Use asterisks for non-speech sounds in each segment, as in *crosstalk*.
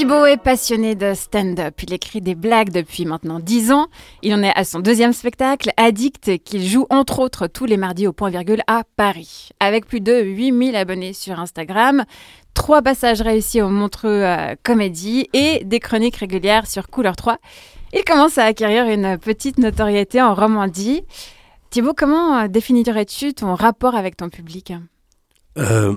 Thibaut est passionné de stand-up. Il écrit des blagues depuis maintenant 10 ans. Il en est à son deuxième spectacle, Addict, qu'il joue entre autres tous les mardis au point virgule à Paris. Avec plus de 8000 abonnés sur Instagram, trois passages réussis au Montreux euh, Comédie et des chroniques régulières sur Couleur 3. Il commence à acquérir une petite notoriété en Romandie. Thibaut, comment euh, définirais-tu ton rapport avec ton public? Euh...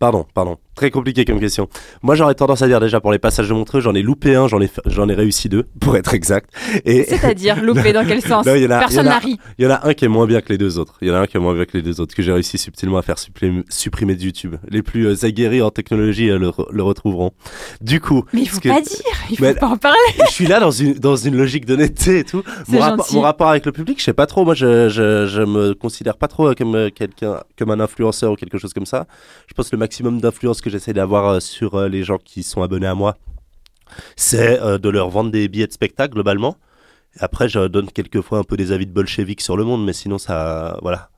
pardon, pardon. Très compliqué comme question. Moi, j'aurais tendance à dire déjà pour les passages de Montreux, j'en ai loupé un, j'en ai, j'en ai réussi deux, *laughs* pour être exact. Et... C'est-à-dire *laughs* loupé dans quel sens Personne n'a ri. Il y en a un qui est moins bien que les deux autres. Il y en a un qui est moins bien que les deux autres, que j'ai réussi subtilement à faire supprimer de YouTube. Les plus euh, aguerris en technologie euh, le, retrouveront. Du coup. Mais il faut pas dire, il faut pas en parler. je suis là dans une, dans une logique d'honnêteté et tout. Mon, mon, rapport avec le public, je sais pas trop. Moi, je, je, je me considère pas trop comme euh, quelqu'un, comme un influenceur ou quelque chose comme ça. Je pense que le maximum d'influence que j'essaie d'avoir sur euh, les gens qui sont abonnés à moi, c'est euh, de leur vendre des billets de spectacle globalement. après, je donne quelquefois un peu des avis de bolcheviques sur le monde, mais sinon, ça. Voilà.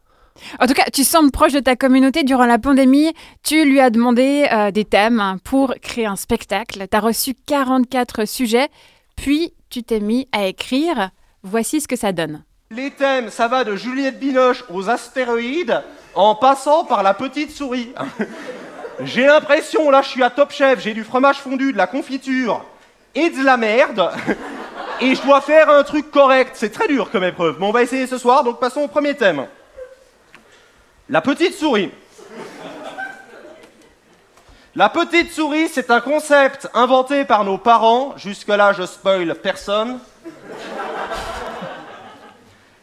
En tout cas, tu sembles proche de ta communauté durant la pandémie. Tu lui as demandé euh, des thèmes pour créer un spectacle. Tu as reçu 44 sujets, puis tu t'es mis à écrire. Voici ce que ça donne. Les thèmes, ça va de Juliette Binoche aux astéroïdes en passant par la petite souris. J'ai l'impression, là je suis à Top Chef, j'ai du fromage fondu, de la confiture et de la merde. Et je dois faire un truc correct. C'est très dur comme épreuve. Mais on va essayer ce soir, donc passons au premier thème. La petite souris. La petite souris, c'est un concept inventé par nos parents. Jusque-là, je spoil personne.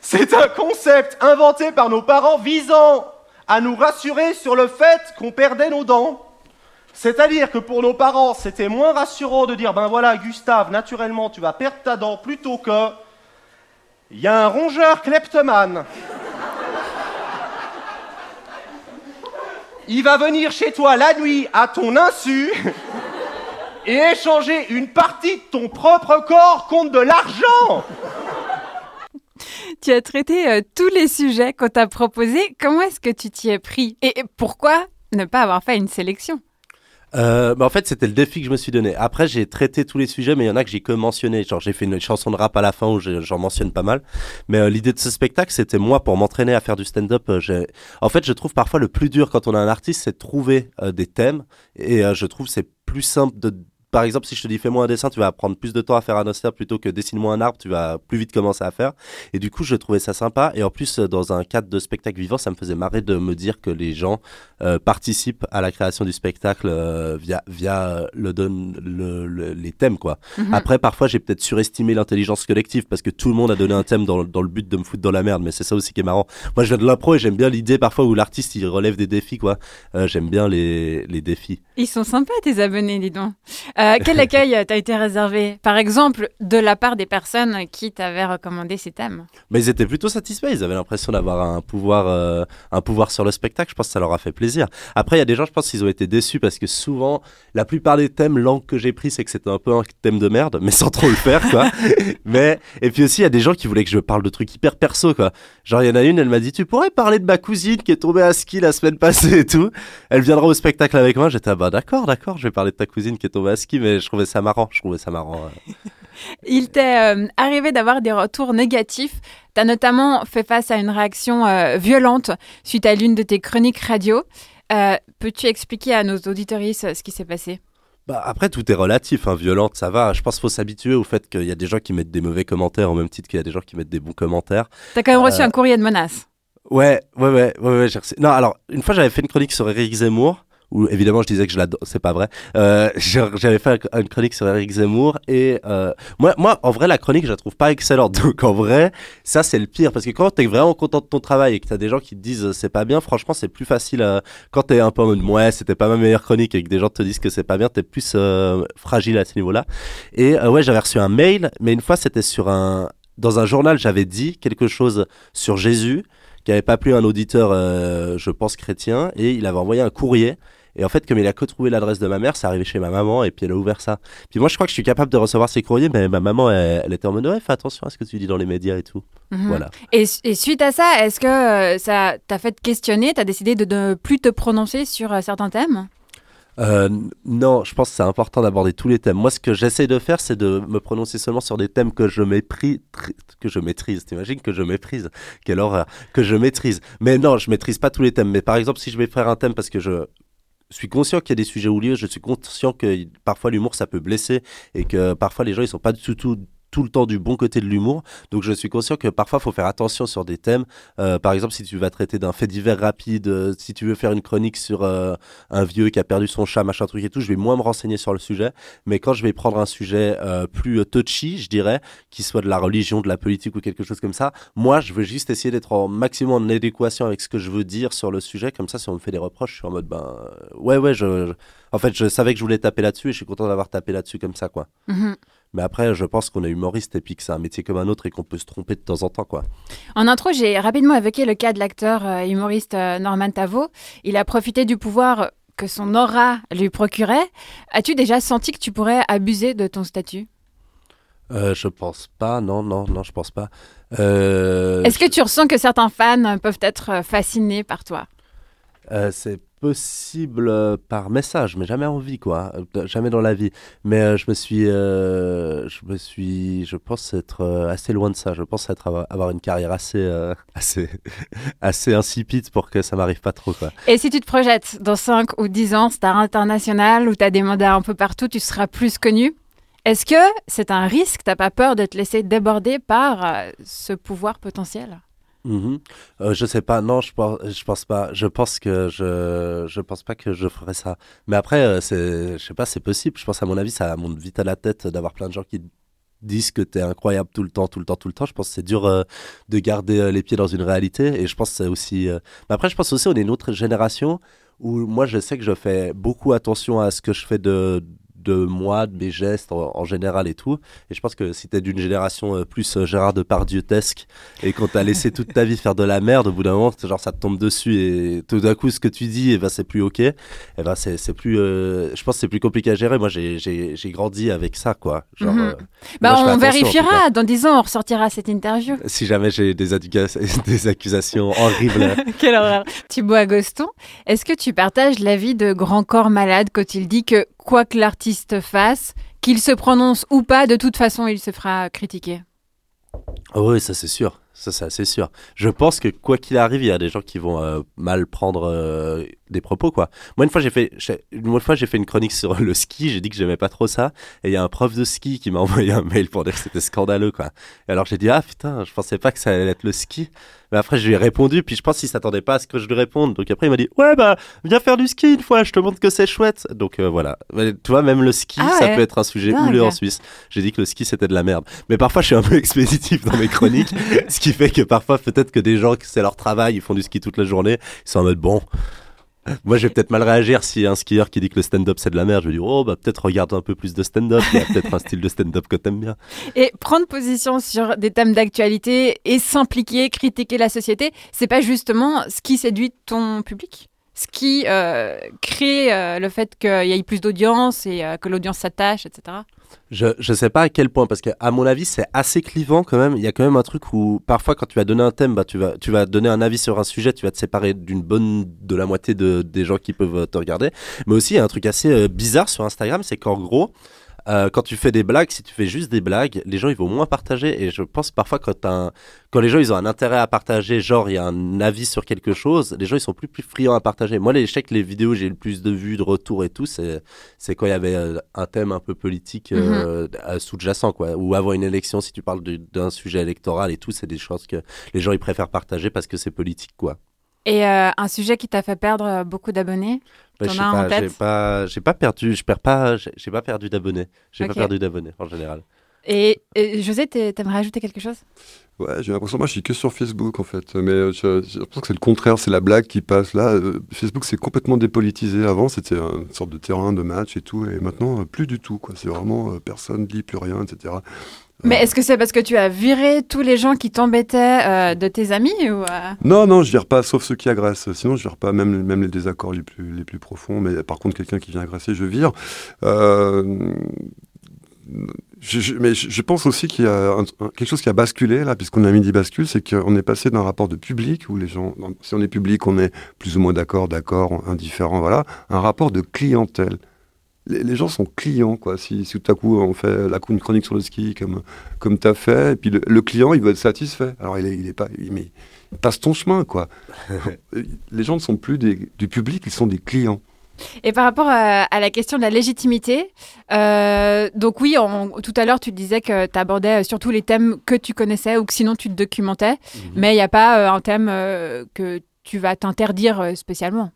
C'est un concept inventé par nos parents visant à nous rassurer sur le fait qu'on perdait nos dents. C'est-à-dire que pour nos parents, c'était moins rassurant de dire ben voilà, Gustave, naturellement, tu vas perdre ta dent plutôt que il y a un rongeur kleptomane. Il va venir chez toi la nuit à ton insu et échanger une partie de ton propre corps contre de l'argent. Tu as traité euh, tous les sujets qu'on t'a proposés. Comment est-ce que tu t'y es pris Et pourquoi ne pas avoir fait une sélection? Euh, bah en fait, c'était le défi que je me suis donné. Après, j'ai traité tous les sujets, mais il y en a que j'ai que mentionné. Genre, j'ai fait une chanson de rap à la fin où j'en mentionne pas mal. Mais euh, l'idée de ce spectacle, c'était moi pour m'entraîner à faire du stand-up. en fait, je trouve parfois le plus dur quand on a un artiste, c'est de trouver des thèmes. Et je trouve c'est plus simple de par exemple, si je te dis fais-moi un dessin, tu vas prendre plus de temps à faire un ostia plutôt que dessine-moi un arbre, tu vas plus vite commencer à faire. Et du coup, je trouvais ça sympa. Et en plus, dans un cadre de spectacle vivant, ça me faisait marrer de me dire que les gens euh, participent à la création du spectacle euh, via via le, le, les thèmes quoi. Mhm. Après, parfois, j'ai peut-être surestimé l'intelligence collective parce que tout le monde a donné un thème dans, dans, le but de me foutre dans la merde. Mais c'est ça aussi qui est marrant. Moi, je viens de l'impro et j'aime bien l'idée parfois où l'artiste il relève des défis quoi. Euh, j'aime bien les, les défis. Ils sont sympas tes abonnés, dis donc. Euh, quel accueil t'a été réservé, par exemple, de la part des personnes qui t'avaient recommandé ces thèmes? Mais ils étaient plutôt satisfaits. Ils avaient l'impression d'avoir un pouvoir, euh, un pouvoir sur le spectacle. Je pense que ça leur a fait plaisir. Après, il y a des gens, je pense qu'ils ont été déçus parce que souvent, la plupart des thèmes langues que j'ai pris, c'est que c'était un peu un thème de merde, mais sans trop le faire, quoi. *laughs* mais et puis aussi, il y a des gens qui voulaient que je parle de trucs hyper perso, quoi. Genre, il y en a une, elle m'a dit, tu pourrais parler de ma cousine qui est tombée à ski la semaine passée et tout. Elle viendra au spectacle avec moi. J'étais, ah bah d'accord, d'accord, je vais parler de ta cousine qui est tombée à ski, mais je trouvais ça marrant. Je trouvais ça marrant. *laughs* Il t'est euh, arrivé d'avoir des retours négatifs. Tu as notamment fait face à une réaction euh, violente suite à l'une de tes chroniques radio. Euh, peux-tu expliquer à nos auditoristes ce qui s'est passé? Bah après, tout est relatif. Hein. Violente, ça va. Je pense qu'il faut s'habituer au fait qu'il y a des gens qui mettent des mauvais commentaires au même titre qu'il y a des gens qui mettent des bons commentaires. T'as quand même reçu un courrier de menace. Ouais, ouais, ouais, ouais, ouais Non, alors, une fois, j'avais fait une chronique sur Eric Zemmour où évidemment je disais que je l'adore, c'est pas vrai. Euh, j'avais fait une chronique sur Eric Zemmour et euh, moi, moi, en vrai, la chronique, je la trouve pas excellente. *laughs* Donc en vrai, ça c'est le pire parce que quand t'es vraiment content de ton travail et que t'as des gens qui te disent c'est pas bien, franchement, c'est plus facile. Euh, quand t'es un peu en mode ouais, c'était pas ma meilleure chronique et que des gens te disent que c'est pas bien, t'es plus euh, fragile à ce niveau-là. Et euh, ouais, j'avais reçu un mail, mais une fois c'était sur un dans un journal, j'avais dit quelque chose sur Jésus qui avait pas plu à un auditeur, je pense chrétien, et il avait envoyé un courrier et en fait, comme il a que trouvé l'adresse de ma mère, c'est arrivé chez ma maman et puis elle a ouvert ça. Puis moi, je crois que je suis capable de recevoir ces courriers, mais ma maman, elle, était en mode ouais, fais attention à ce que tu dis dans les médias et tout. Mhm. Voilà. Et, suite à ça, est-ce que euh, ça t'a fait questionner, t'as décidé de ne plus te prononcer sur euh, certains thèmes? Euh, non, je pense que c'est important d'aborder tous les thèmes. Moi, ce que j'essaie de faire, c'est de me prononcer seulement sur des thèmes que je méprise, que je maîtrise. T'imagines que je méprise? Quelle horreur Que je maîtrise. Mais non, je maîtrise pas tous les thèmes. Mais par exemple, si je vais faire un thème parce que je suis conscient qu'il y a des sujets oubliés, je suis conscient que parfois l'humour ça peut blesser et que parfois les gens ils sont pas du tout tout le temps du bon côté de l'humour. Donc je suis conscient que parfois il faut faire attention sur des thèmes. Euh, par exemple, si tu vas traiter d'un fait divers rapide, euh, si tu veux faire une chronique sur euh, un vieux qui a perdu son chat, machin truc et tout, je vais moins me renseigner sur le sujet. Mais quand je vais prendre un sujet plus touchy, je dirais, qui soit de la religion, de la politique ou quelque chose comme ça, moi je veux juste essayer d'être en maximum en adéquation avec ce que je veux dire sur le sujet. Comme ça, si on me fait des reproches, je suis en mode ben ouais ouais, je, en fait je savais que je voulais taper là-dessus et je suis content d'avoir tapé là-dessus comme ça quoi. Mhm. Mais après, je pense qu'on est humoriste et puis que c'est un métier comme un autre et qu'on peut se tromper de temps en temps, quoi. En intro, j'ai rapidement évoqué le cas de l'acteur euh, humoriste euh, Norman Tavo. Il a profité du pouvoir que son aura lui procurait. As-tu déjà senti que tu pourrais abuser de ton statut? Euh, Je pense pas, non, non, non, je pense pas. Euh, Est-ce que tu ressens que certains fans peuvent être fascinés par toi? C'est possible euh, par message, mais jamais en vie, quoi. Euh, Jamais dans la vie. Mais euh, je me suis, je me suis, je pense être assez loin de ça. Je pense être avoir, une carrière assez, *laughs* assez, assez insipide pour que ça m'arrive pas trop, quoi. Et si tu te projettes dans 5 ou 10 ans, star international, où tu as des mandats un peu partout, tu seras plus connu Est-ce que c'est un risque? T'as pas peur de te laisser déborder par ce pouvoir potentiel? Mhm. Euh, je sais pas, non, je pense, je pense pas. Je pense que je, je pense pas que je ferais ça. Mais après, euh, c'est, je sais pas, c'est possible. Je pense à mon avis, ça monte vite à la tête d'avoir plein de gens qui disent que t'es incroyable tout le temps, tout le temps, tout le temps. Je pense que c'est dur euh, de garder euh, les pieds dans une réalité. Et je pense c'est aussi. Mais après, je pense aussi on est une autre génération où moi, je sais que je fais beaucoup attention à ce que je fais de de moi, de mes gestes en, en général et tout. Et je pense que si t'es d'une génération euh, plus euh, Gérard Depardieu-tesque et qu'on t'a laissé toute ta vie faire de la merde, au bout d'un moment, genre ça te tombe dessus et tout d'un coup, ce que tu dis, et ben, c'est plus ok. Et ben, c'est plus, euh, je pense que c'est plus compliqué à gérer. Moi, j'ai- grandi avec ça, quoi. Genre, Mhm. euh, Bah, moi, on vérifiera. Dans 10 ans, on ressortira cette interview. si jamais j'ai des, *laughs* des accusations horribles. *laughs* Quelle horreur. Thibaut Agoston, est-ce que tu partages l'avis de Grand Corps Malade quand il dit que quoi que l'artiste fasse, qu'il se prononce ou pas, de toute façon, il se fera critiquer Ah oui, ça c'est sûr. Ça c'est sûr. Je pense que quoi qu'il arrive, il y a des gens qui vont euh, mal prendre euh, des propos quoi. Moi une fois j'ai fait une fois j'ai fait une chronique sur le ski, j'ai dit que j'aimais pas trop ça et il y a un prof de ski qui m'a *laughs* envoyé un mail pour dire que c'était scandaleux quoi. Et alors j'ai dit ah putain, je pensais pas que ça allait être le ski. Mais après je lui ai répondu puis je pense qu'il s'attendait pas à ce que je lui réponde. Donc après il m'a dit "Ouais bah viens faire du ski une fois, je te montre que c'est chouette." Donc euh, voilà. Mais Tu vois même le ski, Ah ça ouais. peut être un sujet houleux en Suisse. J'ai dit que le ski c'était de la merde. Mais parfois je suis un peu *laughs* expéditif dans mes chroniques, ce qui fait que parfois peut-être que des gens que c'est leur travail, ils font du ski toute la journée, ils sont en mode bon. Moi, je vais peut-être mal réagir si un skieur qui dit que le stand-up c'est de la merde. Je vais dire, oh, bah peut-être regarde un peu plus de stand-up. Il y a peut-être un style de stand-up que t'aimes bien. Et prendre position sur des thèmes d'actualité et s'impliquer, critiquer la société, c'est pas justement ce qui séduit ton public? Ce qui euh, crée euh, le fait qu'il y ait plus d'audience et euh, que l'audience s'attache, etc. Je, je sais pas à quel point, parce qu'à mon avis, c'est assez clivant quand même. Il y a quand même un truc où parfois, quand tu vas donner un thème, bah, tu, vas, tu vas donner un avis sur un sujet, tu vas te séparer d'une bonne de la moitié de, des gens qui peuvent te regarder. Mais aussi, il y a un truc assez euh, bizarre sur Instagram, c'est qu'en gros, euh, quand tu fais des blagues, si tu fais juste des blagues, les gens ils vont moins partager. Et je pense parfois quand, t'as un- quand les gens ils ont un intérêt à partager, genre il y a un avis sur quelque chose, les gens ils sont plus, plus friands à partager. Moi, les, je sais que les vidéos, j'ai eu le plus de vues, de retours et tout, c'est quand il y avait euh, un thème un peu politique euh, euh, sous-jacent, quoi. Ou avant une élection, si tu parles d'un sujet électoral et tout, c'est des choses que les gens ils préfèrent partager parce que c'est politique, quoi. Et euh, un sujet qui t'a fait perdre euh, beaucoup d'abonnés? Bah, pas, j'ai tête? pas, j'ai pas perdu, je perds pas, j'ai pas perdu d'abonnés. J'ai pas perdu d'abonnés en général. Et, et José, t'aimerais ajouter quelque chose? Ouais, j'ai l'impression, moi je suis que sur Facebook en fait, mais euh, je- j'ai l'impression que c'est le contraire, c'est la blague qui passe là. euh, Facebook c'est complètement dépolitisé, avant c'était une sorte de terrain de match et tout, et maintenant euh, plus du tout, quoi. C'est vraiment euh, personne lit plus rien, etc. Mais est-ce que c'est parce que tu as viré tous les gens qui t'embêtaient euh, de tes amis ou euh, Non, non, je vire pas, sauf ceux qui agressent. Sinon, je vire pas, même, même les désaccords les plus, les plus profonds. Mais par contre, quelqu'un qui vient agresser, je vire. Euh, mais je, pense aussi qu'il y a quelque chose qui a basculé là, puisqu'on a mis des bascules, c'est qu'on est passé d'un rapport de public où les gens, si on est public, on est plus ou moins d'accord, d'accord, indifférent, voilà, un rapport de clientèle. Les, les gens sont clients, quoi. Si, si tout à coup on fait la, une chronique sur le ski comme, comme tu as fait, et puis le, le client, il veut être satisfait. Alors il est, il est pas, il, mais passe ton chemin, quoi. *laughs* les gens ne sont plus des- du public, ils sont des clients. Et par rapport à, à la question de la légitimité, euh, donc oui, en- tout à l'heure, tu disais que tu abordais surtout les thèmes que tu connaissais ou que sinon tu te documentais, mais il n'y a pas euh, un thème euh, que tu vas t'interdire euh, spécialement.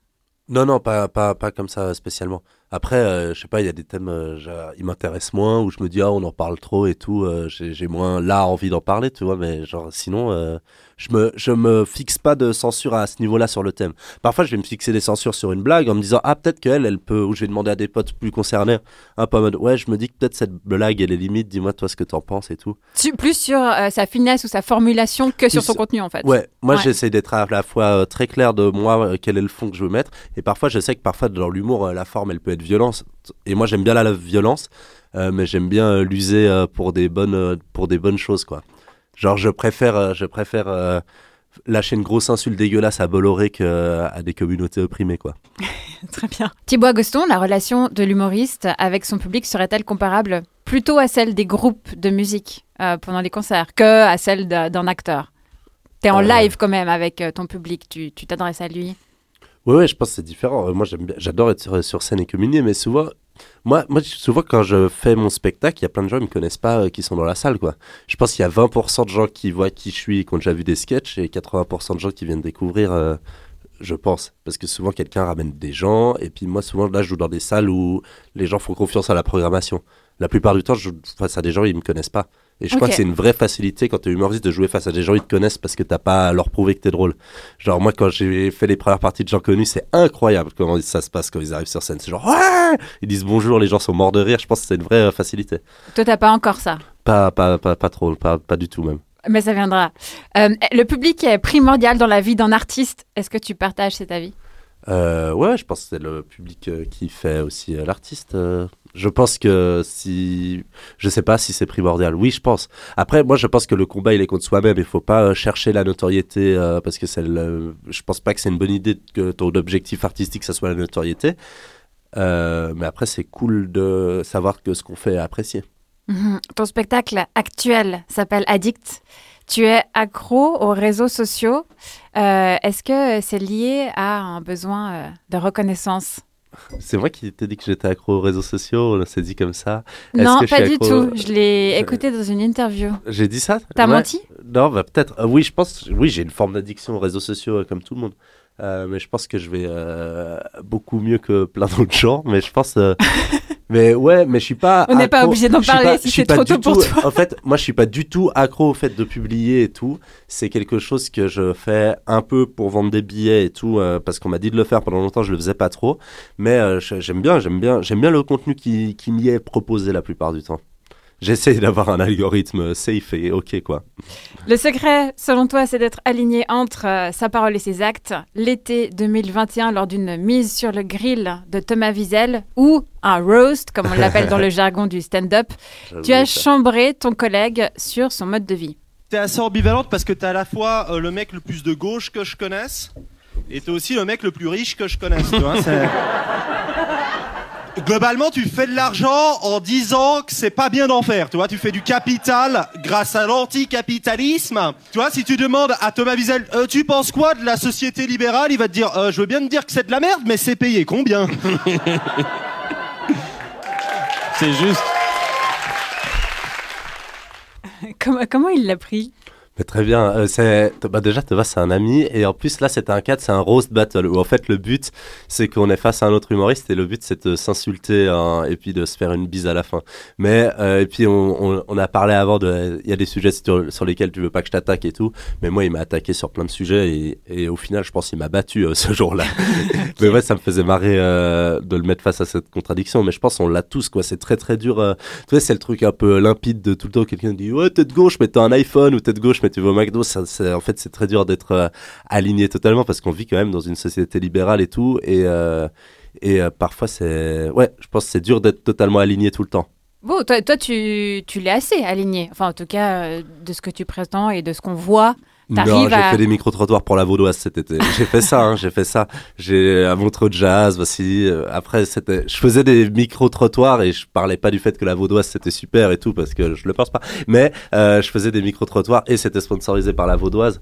Non, non, pas, pas, pas comme ça spécialement. Après, euh, je sais pas, il y a des thèmes, euh, ils m'intéressent moins, où je me dis, ah, on en parle trop et tout, euh, j'ai j'ai moins là envie d'en parler, tu vois, mais genre, sinon, euh, je me, je me fixe pas de censure à ce niveau-là sur le thème. Parfois, je vais me fixer des censures sur une blague en me disant, ah, peut-être qu'elle, elle peut, ou je vais demander à des potes plus concernés, un peu en mode, ouais, je me dis que peut-être cette blague, elle est limite, dis-moi toi ce que t'en penses et tout. Tu- plus sur euh, sa finesse ou sa formulation que sur son contenu en fait. Ouais, moi Ouais. j'essaie d'être à la fois euh, très clair de moi, euh, quel est le fond que je veux mettre, et parfois je sais que parfois dans l'humour, la forme elle peut être violente, et moi j'aime bien la, la violence, euh, mais j'aime bien euh, l'user euh, pour des bonnes pour des bonnes choses quoi. Genre je préfère euh, je préfère euh, lâcher une grosse insulte dégueulasse à Bolloré que euh, des communautés opprimées quoi. *laughs* Très bien. Thibaut Agoston, la relation de l'humoriste avec son public serait-elle comparable plutôt à celle des groupes de musique euh, pendant les concerts que à celle d'un acteur? T'es en Euh. live quand même avec ton public, tu t'adresses à lui? Ouais, ouais, je pense que c'est différent. Moi, j'adore être sur, sur scène et communier, mais souvent, moi, moi, souvent, quand je fais mon spectacle, il y a plein de gens qui me connaissent pas, euh, qui sont dans la salle, quoi. Je pense qu'il y a 20% de gens qui voient qui je suis, qui ont déjà vu des sketchs, et 80% de gens qui viennent découvrir, euh, je pense. Parce que souvent, quelqu'un ramène des gens, et puis moi, souvent, là, je joue dans des salles où les gens font confiance à la programmation. La plupart du temps, je joue face à des gens, ils me connaissent pas. Et je crois que c'est une vraie facilité quand tu es humoriste de jouer face à des gens qui te connaissent parce que t'as pas à leur prouver que t'es drôle. Genre, moi, quand j'ai fait les premières parties de gens connus, c'est incroyable comment ça se passe quand ils arrivent sur scène. C'est genre, ouais Ils disent bonjour, les gens sont morts de rire. Je pense que c'est une vraie euh, facilité. Toi, t'as pas encore ça? Pas, pas, pas, pas trop, pas, pas du tout même. Mais ça viendra. Euh, le public est primordial dans la vie d'un artiste. Est-ce que tu partages cet avis? Euh, ouais, je pense que c'est le public euh, qui fait aussi l'artiste. Euh. Je pense que si. Je sais pas si c'est primordial. Oui, je pense. Après, moi, je pense que le combat, il est contre soi-même. Il faut pas euh, chercher la notoriété euh, parce que le... Je pense pas que c'est une bonne idée que ton objectif artistique, ça soit la notoriété. Euh, mais après, c'est cool de savoir que ce qu'on fait est apprécié. Mhm. Ton spectacle actuel s'appelle Addict. Tu es accro aux réseaux sociaux. Euh, Est-ce que c'est lié à un besoin euh, de reconnaissance? C'est moi qui t'ai dit que j'étais accro aux réseaux sociaux. On s'est dit comme ça. Non, que je pas du tout. Je l'ai écouté dans une interview. J'ai dit ça T'as Ouais. menti? Non, bah, peut-être. Euh, oui, je pense. Oui, j'ai une forme d'addiction aux réseaux sociaux euh, comme tout le monde. Euh, mais je pense que je vais euh, beaucoup mieux que plein d'autres gens. Mais je pense. euh, *laughs* mais ouais, mais je suis pas. On n'est pas obligé d'en parler pas- si c'est trop tôt pour tout- toi. En fait, moi, je suis pas du tout accro au fait de publier et tout. C'est quelque chose que je fais un peu pour vendre des billets et tout, parce qu'on m'a dit de le faire pendant longtemps. Je le faisais pas trop. Mais j'aime bien, j'aime bien, j'aime bien le contenu qui, qui m'y est proposé la plupart du temps. J'essaie d'avoir un algorithme safe et ok quoi. Le secret, selon toi, c'est d'être aligné entre euh, sa parole et ses actes. L'été 2021, lors d'une mise sur le grill de Thomas Wiesel ou un roast, comme on l'appelle dans le *laughs* jargon du stand-up, tu as chambré ton collègue sur son mode de vie. T'es assez ambivalente parce que t'es à la fois euh, le mec le plus de gauche que je connaisse et t'es aussi le mec le plus riche que je connaisse. Tu vois, c'est- *laughs* Globalement, tu fais de l'argent en disant que c'est pas bien d'en faire. Tu vois, tu fais du capital grâce à l'anticapitalisme. Tu vois, si tu demandes à Thomas Wiesel, Euh, tu penses quoi de la société libérale, il va te dire, Euh, je veux bien te dire que c'est de la merde, mais c'est payé combien? C'est juste. Comment, comment il l'a pris? Mais très bien. Euh, c'est bah déjà Thomas c'est un ami et en plus là c'était un cadre, c'est un roast battle où en fait le but c'est qu'on est face à un autre humoriste et le but c'est de s'insulter hein, et puis de se faire une bise à la fin. Mais euh, et puis on, on, on a parlé avant de il y a des sujets sur, sur lesquels tu veux pas que je t'attaque et tout. Mais moi il m'a attaqué sur plein de sujets et, et au final je pense qu'il m'a battu euh, *laughs* ce jour-là. *laughs* Mais ouais ça me faisait marrer euh, de le mettre face à cette contradiction. Mais je pense on l'a tous quoi. C'est très très dur. tu vois c'est le truc un peu limpide de tout le temps quelqu'un dit ouais t'es de gauche mais t'as un iPhone ou t'es de gauche mais tu vas au McDo, ça, en fait c'est très dur d'être euh, aligné totalement parce qu'on vit quand même dans une société libérale et tout et euh, et euh, parfois c'est ouais je pense que c'est dur d'être totalement aligné tout le temps. Bon, toi, toi tu, tu l'es assez aligné. Enfin, en tout cas, de ce que tu présentes et de ce qu'on voit. Non, j'ai à- fait des micro-trottoirs pour la Vaudoise cet été. *laughs* J'ai fait ça, hein, j'ai fait ça. J'ai un montre de jazz aussi. Euh, Après, c'était, je faisais des micro-trottoirs et je parlais pas du fait que la Vaudoise c'était super et tout parce que je le pense pas. Mais euh, je faisais des micro-trottoirs et c'était sponsorisé par la Vaudoise.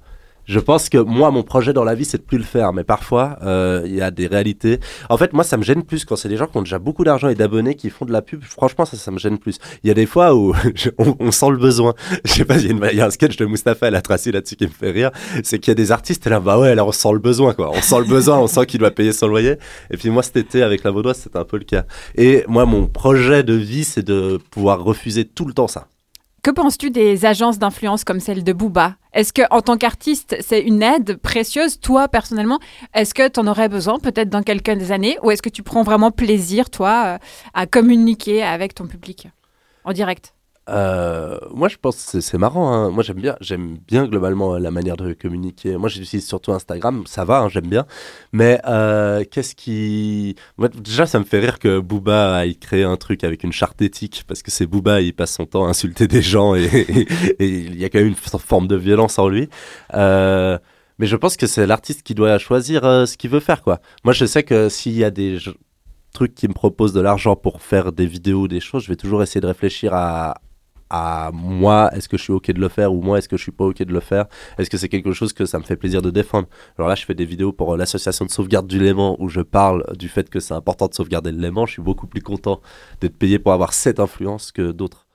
Je pense que moi, mon projet dans la vie, c'est de plus le faire. Mais parfois, euh, il y a des réalités. En fait, moi, ça me gêne plus quand c'est des gens qui ont déjà beaucoup d'argent et d'abonnés qui font de la pub. Franchement, ça, ça me gêne plus. Il y a des fois où *laughs* on, on sent le besoin. *laughs* Je sais pas, il y, y a un sketch de Mustapha El Atrassi là-dessus qui me fait rire. C'est qu'il y a des artistes, et là, bah ouais, là, on sent le besoin, quoi. On sent le besoin, on sent qu'il doit payer son loyer. Et puis moi, cet été, avec la Vaudoise, c'était un peu le cas. Et moi, mon projet de vie, c'est de pouvoir refuser tout le temps ça. Que penses-tu des agences d'influence comme celle de Booba? Est-ce que en tant qu'artiste, c'est une aide précieuse, toi personnellement Est-ce que tu en aurais besoin peut-être dans quelques années? Ou est-ce que tu prends vraiment plaisir, toi, euh, à communiquer avec ton public en direct? Euh, moi, je pense que c'est- marrant. hein. Moi, j'aime bien, j'aime bien globalement euh, la manière de communiquer. Moi, j'utilise surtout Instagram. Ça va, hein, j'aime bien. Mais euh, qu'est-ce qui. Déjà, ça me fait rire que Booba aille créer un truc avec une charte éthique parce que c'est Booba, il passe son temps à insulter des gens et, il y a quand même une forme de violence en lui. Mais je pense que c'est l'artiste qui doit choisir ce qu'il veut faire, quoi. Moi, je sais que s'il y a des trucs qui me proposent de l'argent pour faire des vidéos, des choses, je vais toujours essayer de réfléchir à, à moi, est-ce que je suis ok de le faire ou moi, est-ce que je suis pas ok de le faire Est-ce que c'est quelque chose que ça me fait plaisir de défendre? Alors là, je fais des vidéos pour euh, l'association de sauvegarde du Léman où je parle du fait que c'est important de sauvegarder le Léman. Je suis beaucoup plus content d'être payé pour avoir cette influence que d'autres.